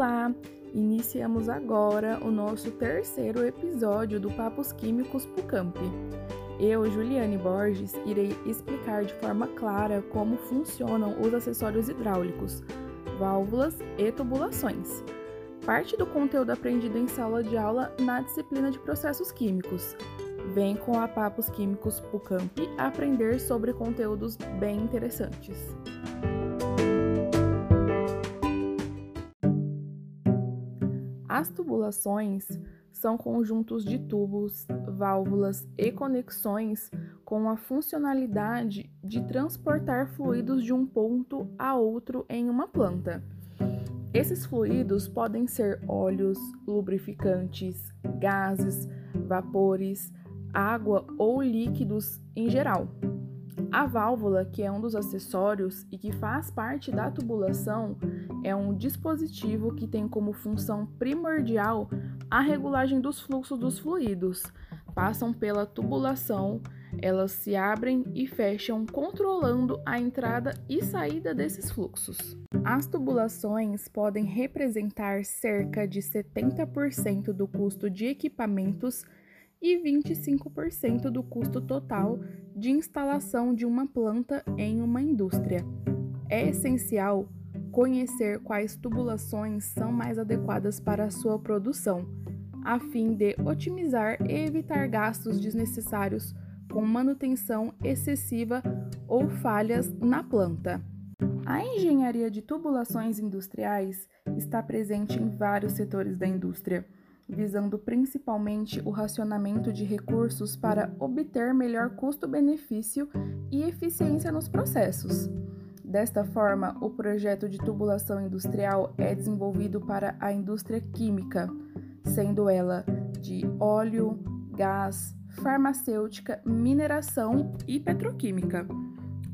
Olá! Iniciamos agora o nosso terceiro episódio do Papos Químicos Pucamp. Eu, Juliane Borges, irei explicar de forma clara como funcionam os acessórios hidráulicos, válvulas e tubulações. Parte do conteúdo aprendido em sala de aula na disciplina de processos químicos. Vem com a Papos Químicos Pucamp aprender sobre conteúdos bem interessantes. As tubulações são conjuntos de tubos, válvulas e conexões com a funcionalidade de transportar fluidos de um ponto a outro em uma planta. Esses fluidos podem ser óleos, lubrificantes, gases, vapores, água ou líquidos em geral. A válvula, que é um dos acessórios e que faz parte da tubulação, é um dispositivo que tem como função primordial a regulagem dos fluxos dos fluidos. Passam pela tubulação, elas se abrem e fecham, controlando a entrada e saída desses fluxos. As tubulações podem representar cerca de 70% do custo de equipamentos e 25% do custo total de instalação de uma planta em uma indústria. É essencial conhecer quais tubulações são mais adequadas para a sua produção, a fim de otimizar e evitar gastos desnecessários com manutenção excessiva ou falhas na planta. A engenharia de tubulações industriais está presente em vários setores da indústria visando principalmente o racionamento de recursos para obter melhor custo-benefício e eficiência nos processos. Desta forma, o projeto de tubulação industrial é desenvolvido para a indústria química, sendo ela de óleo, gás, farmacêutica, mineração e petroquímica.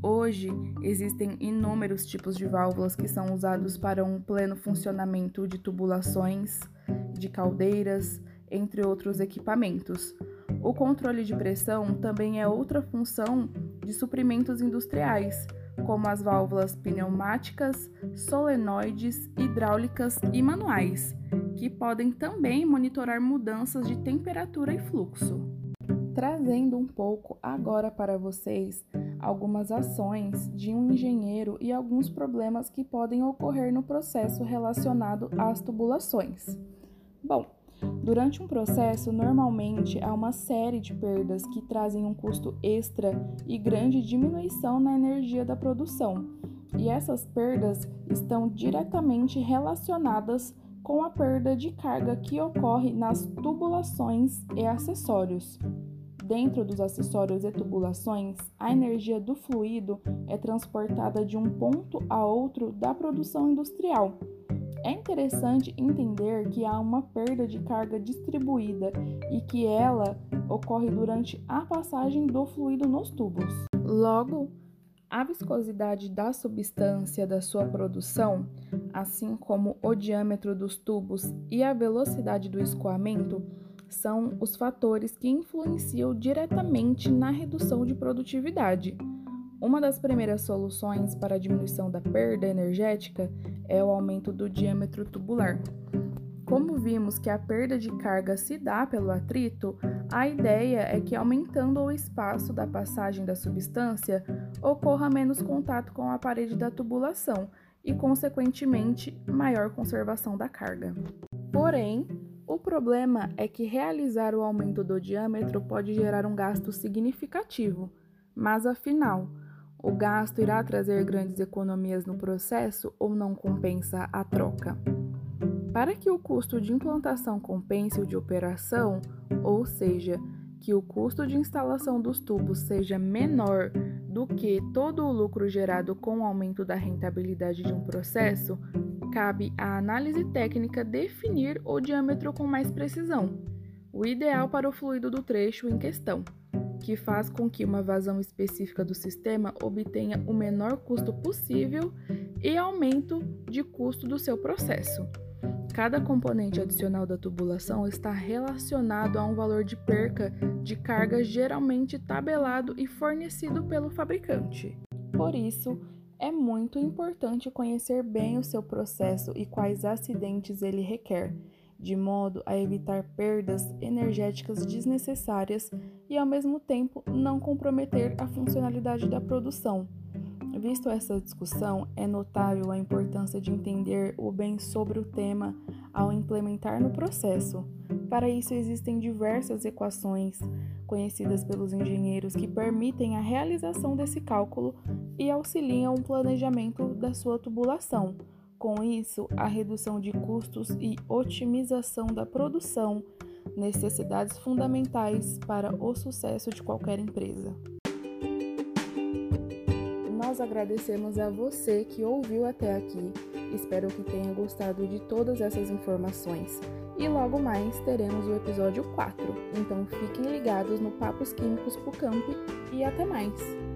Hoje, existem inúmeros tipos de válvulas que são usados para um pleno funcionamento de tubulações, de caldeiras, entre outros equipamentos. O controle de pressão também é outra função de suprimentos industriais, como as válvulas pneumáticas, solenoides, hidráulicas e manuais, que podem também monitorar mudanças de temperatura e fluxo. Trazendo um pouco agora para vocês algumas ações de um engenheiro e alguns problemas que podem ocorrer no processo relacionado às tubulações. Bom, durante um processo, normalmente há uma série de perdas que trazem um custo extra e grande diminuição na energia da produção, e essas perdas estão diretamente relacionadas com a perda de carga que ocorre nas tubulações e acessórios. Dentro dos acessórios e tubulações, a energia do fluido é transportada de um ponto a outro da produção industrial é interessante entender que há uma perda de carga distribuída e que ela ocorre durante a passagem do fluido nos tubos. Logo, a viscosidade da substância da sua produção, assim como o diâmetro dos tubos e a velocidade do escoamento, são os fatores que influenciam diretamente na redução de produtividade. Uma das primeiras soluções para a diminuição da perda energética é o aumento do diâmetro tubular. Como vimos que a perda de carga se dá pelo atrito, a ideia é que aumentando o espaço da passagem da substância, ocorra menos contato com a parede da tubulação e, consequentemente, maior conservação da carga. Porém, o problema é que realizar o aumento do diâmetro pode gerar um gasto significativo, mas afinal, o gasto irá trazer grandes economias no processo ou não compensa a troca? Para que o custo de implantação compense o de operação, ou seja, que o custo de instalação dos tubos seja menor do que todo o lucro gerado com o aumento da rentabilidade de um processo, cabe à análise técnica definir o diâmetro com mais precisão, o ideal para o fluido do trecho em questão que faz com que uma vazão específica do sistema obtenha o menor custo possível e aumento de custo do seu processo. Cada componente adicional da tubulação está relacionado a um valor de perca de carga geralmente tabelado e fornecido pelo fabricante. Por isso, É muito importante conhecer bem o seu processo e quais acidentes ele requer, de modo a evitar perdas energéticas desnecessárias e, ao mesmo tempo, não comprometer a funcionalidade da produção. Visto essa discussão, é notável a importância de entender o bem sobre o tema ao implementar no processo. Para isso, existem diversas equações conhecidas pelos engenheiros que permitem a realização desse cálculo e auxiliam o planejamento da sua tubulação. Com isso, a redução de custos e otimização da produção, necessidades fundamentais para o sucesso de qualquer empresa. Nós agradecemos a você que ouviu até aqui. Espero que tenha gostado de todas essas informações. E logo mais teremos o episódio 4. Então fiquem ligados no Papos Químicos Pucamp e até mais!